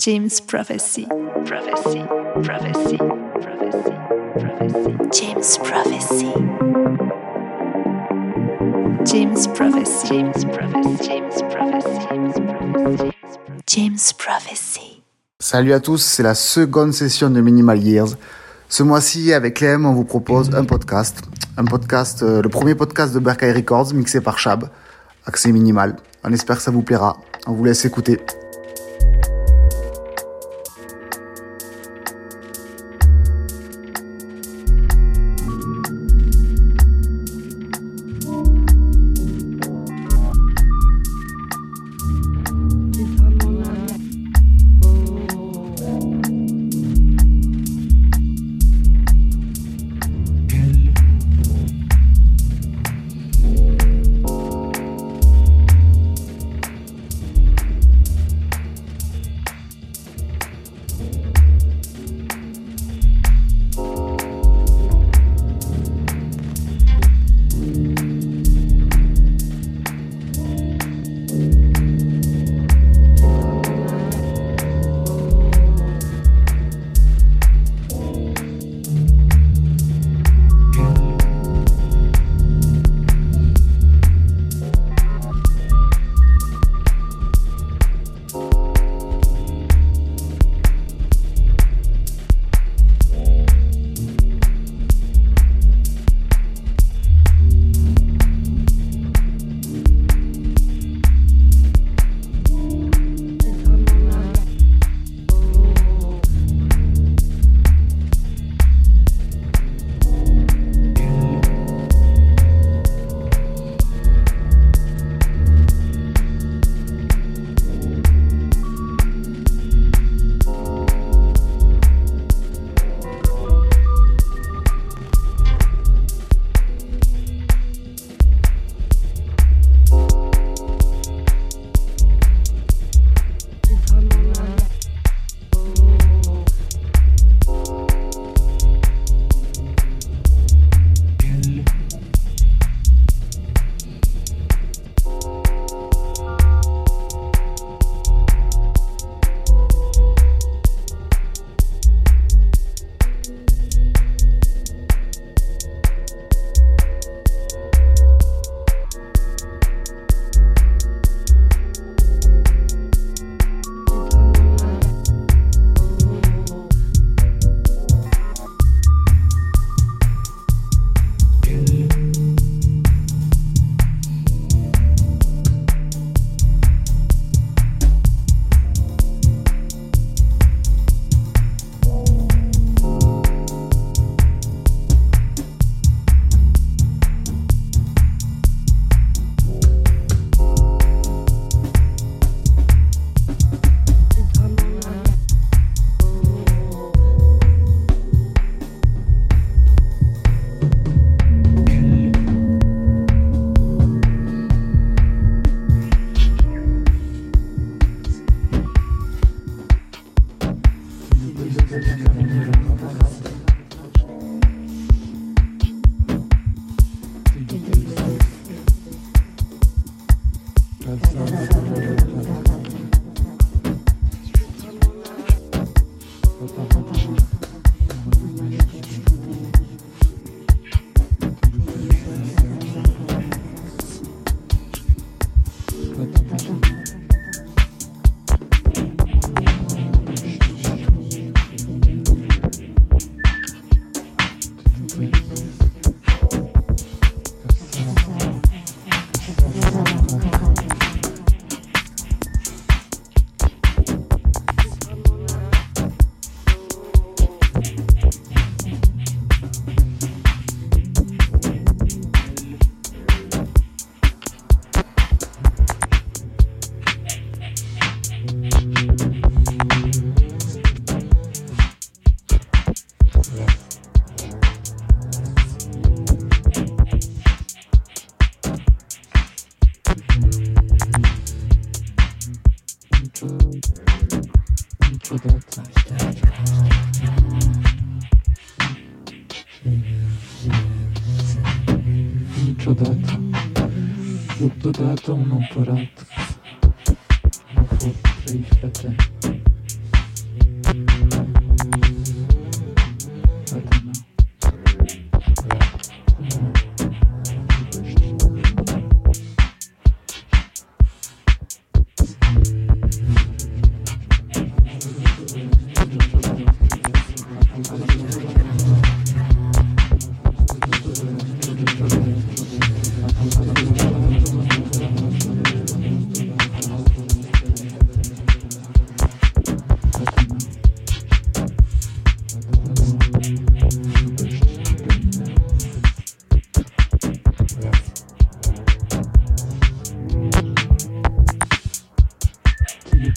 James Prophecy. Prophecy. Prophecy. Prophecy. Prophecy. James Prophecy. James Prophecy. James Prophecy. James Prophecy. James Prophecy. James Prophecy. Salut à tous, c'est la seconde session de Minimal Years. Ce mois-ci, avec Clem, on vous propose un podcast. Un podcast, euh, le premier podcast de Berkay Records, mixé par Chab. Accès minimal. On espère que ça vous plaira. On vous laisse écouter.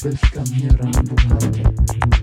pesca mierda.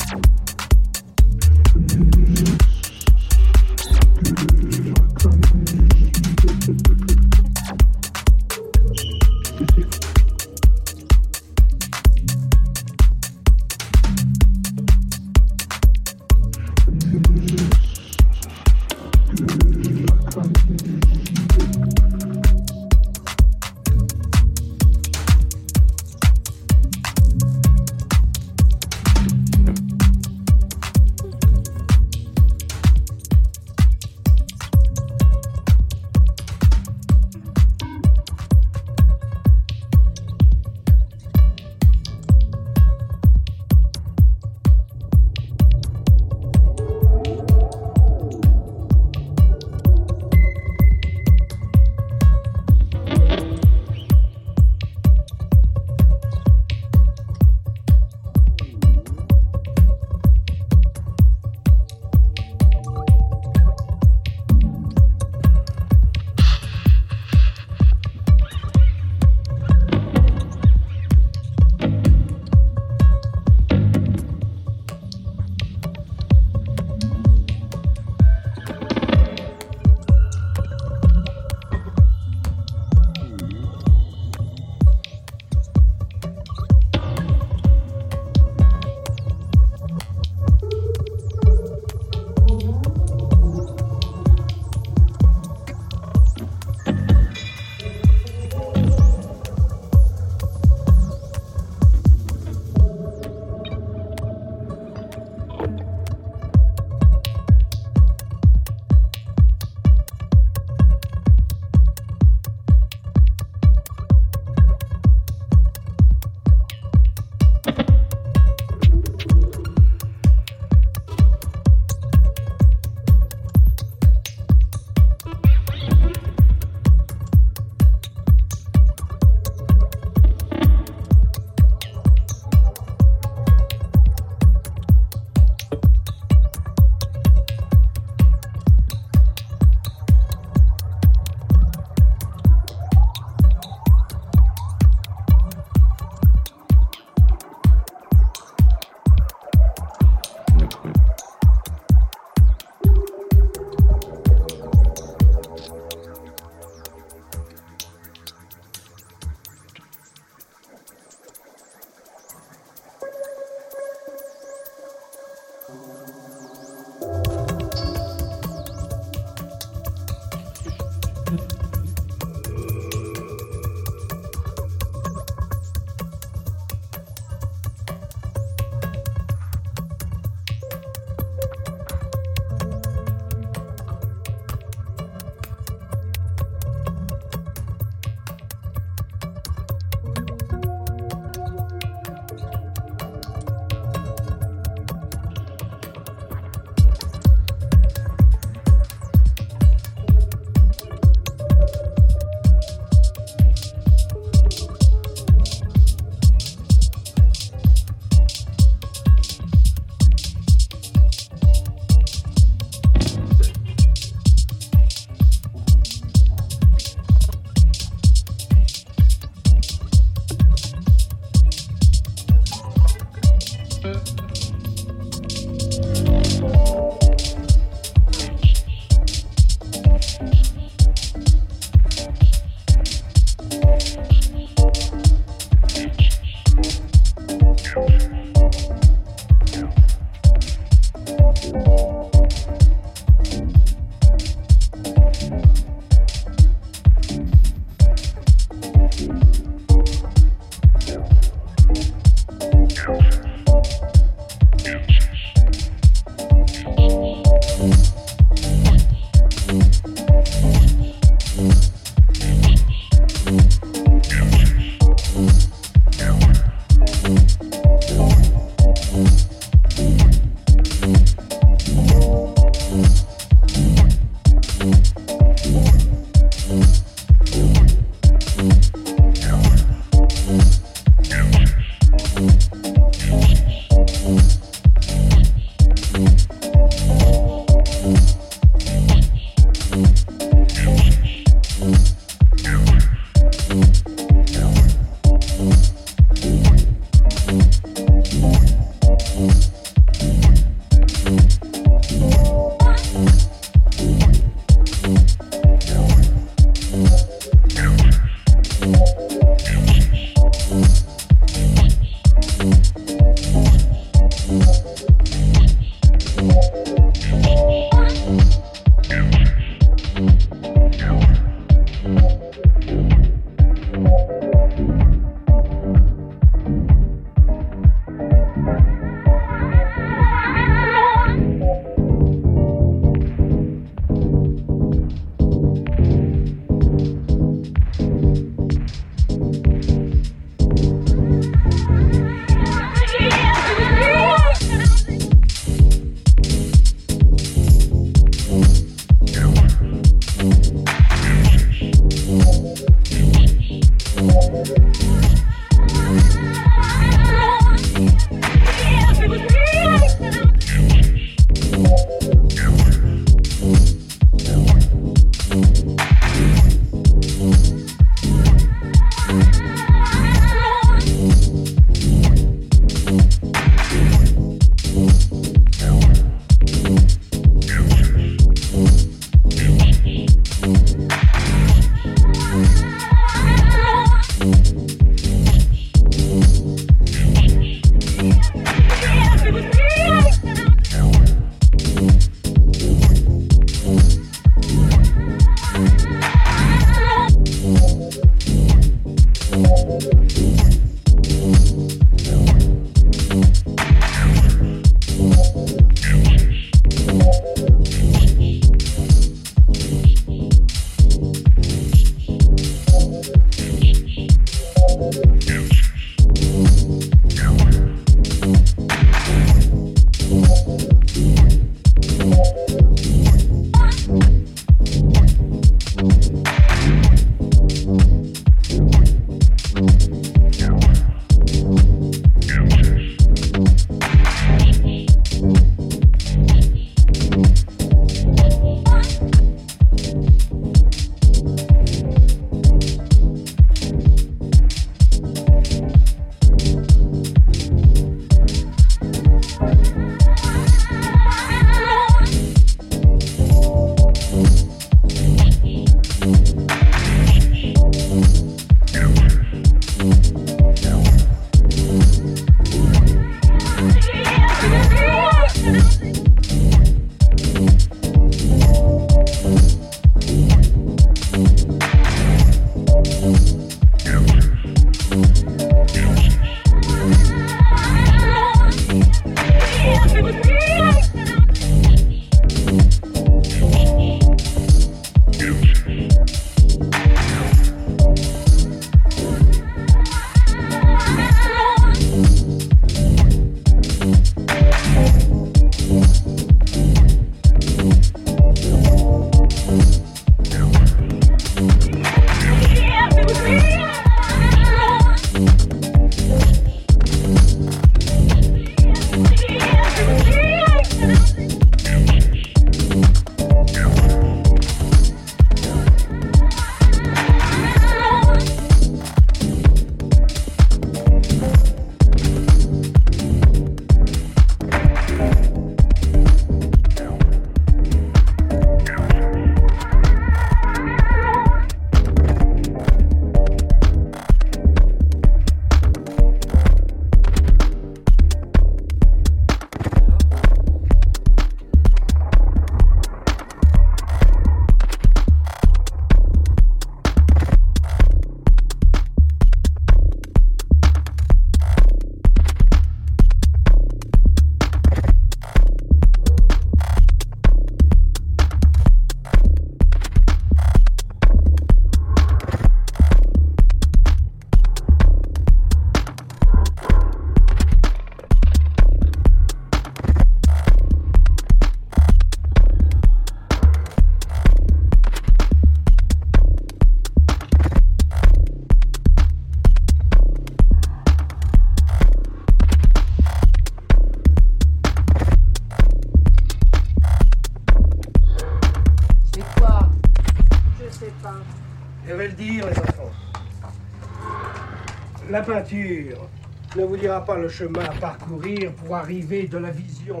La peinture ne vous dira pas le chemin à parcourir pour arriver de la vision.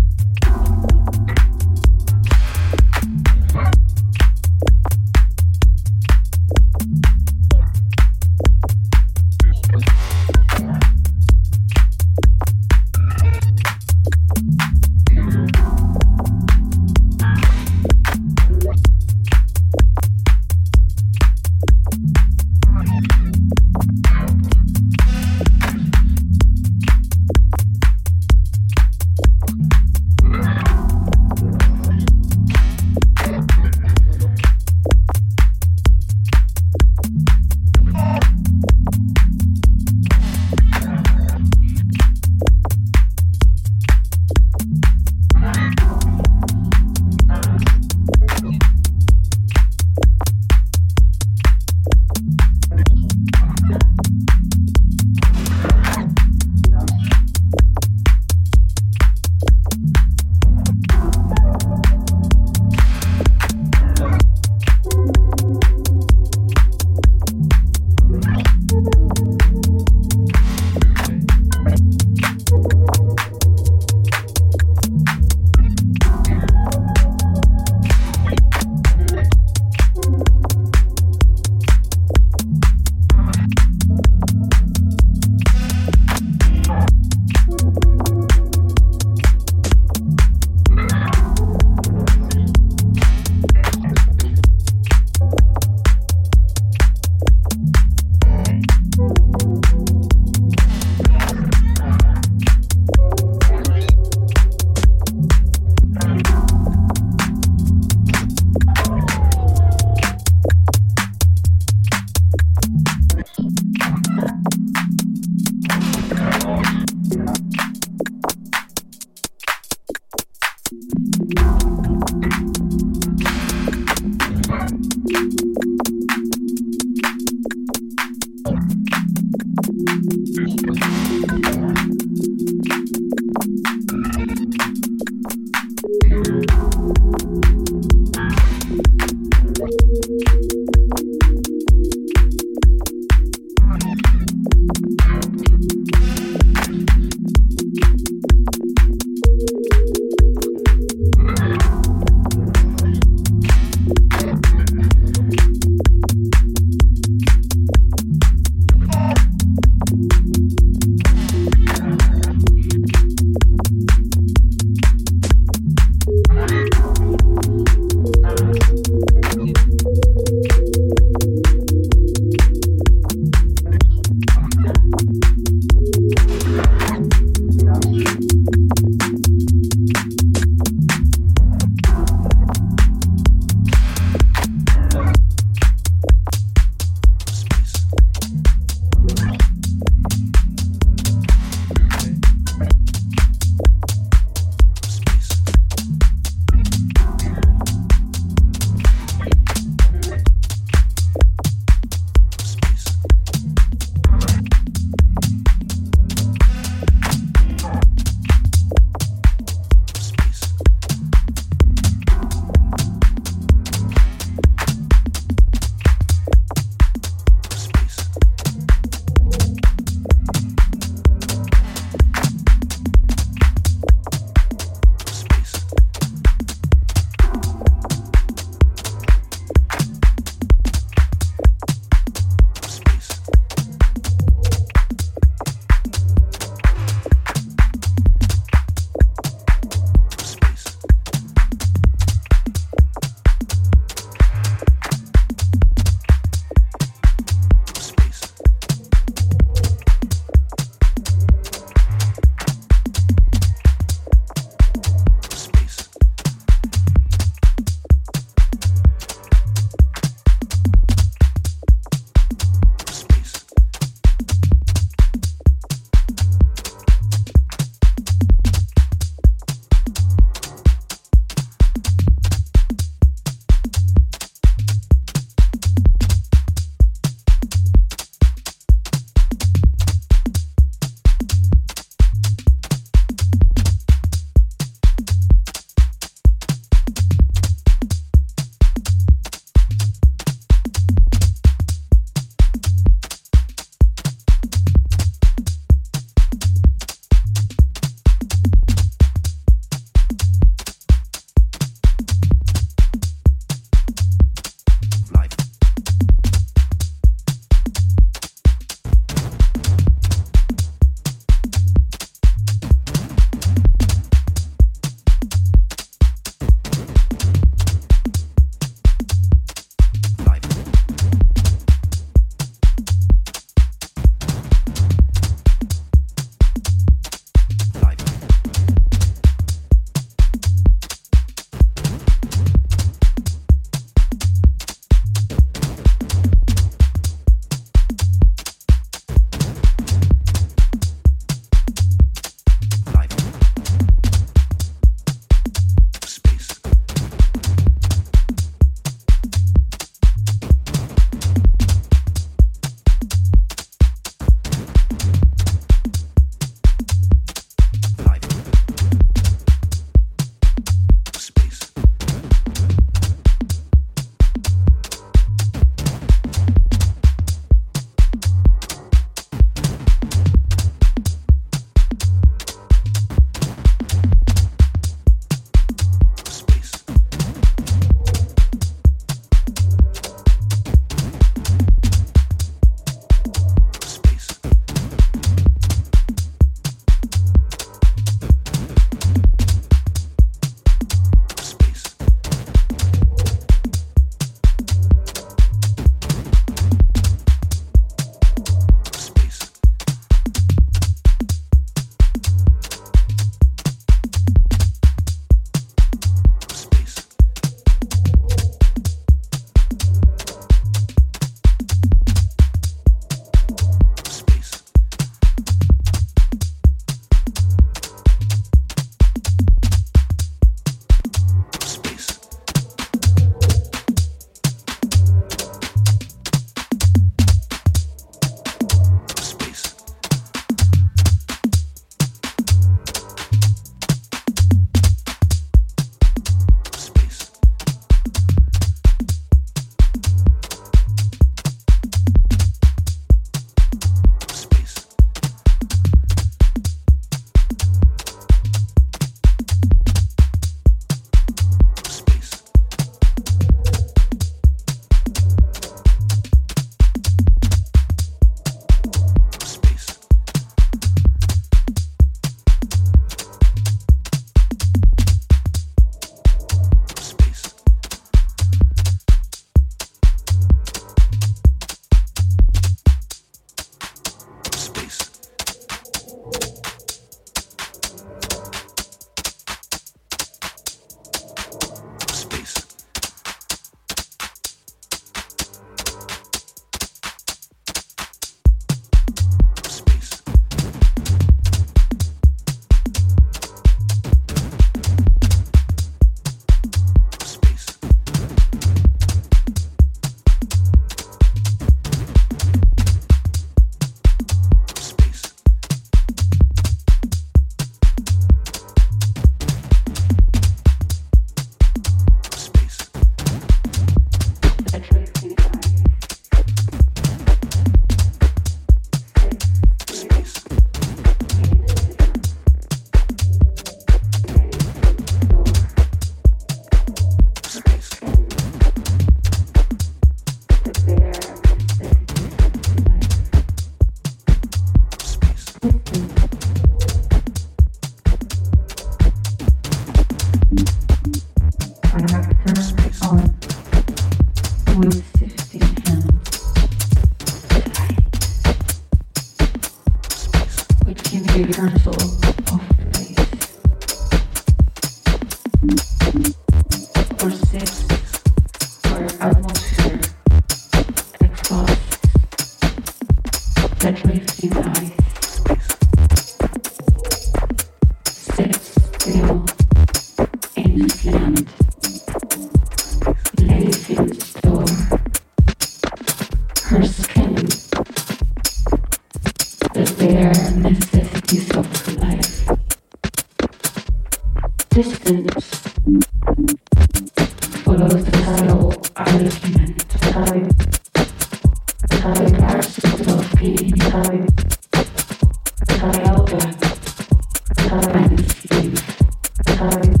Time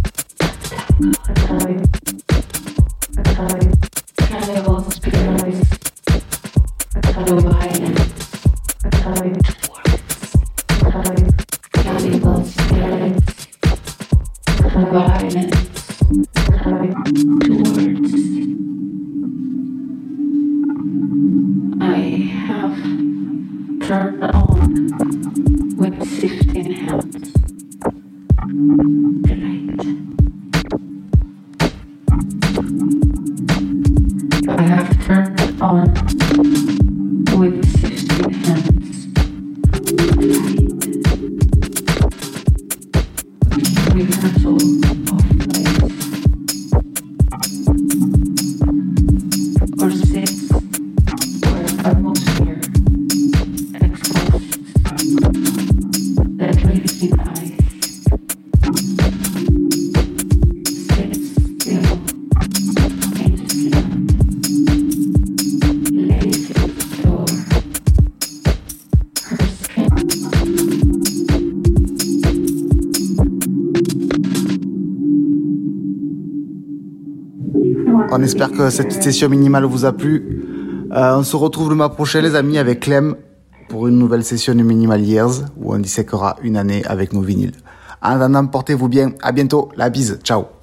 cette session minimale vous a plu. Euh, on se retrouve le mois prochain, les amis, avec Clem pour une nouvelle session de Minimal Years où on disséquera une année avec nos vinyles. En attendant, portez-vous bien. À bientôt. La bise. Ciao.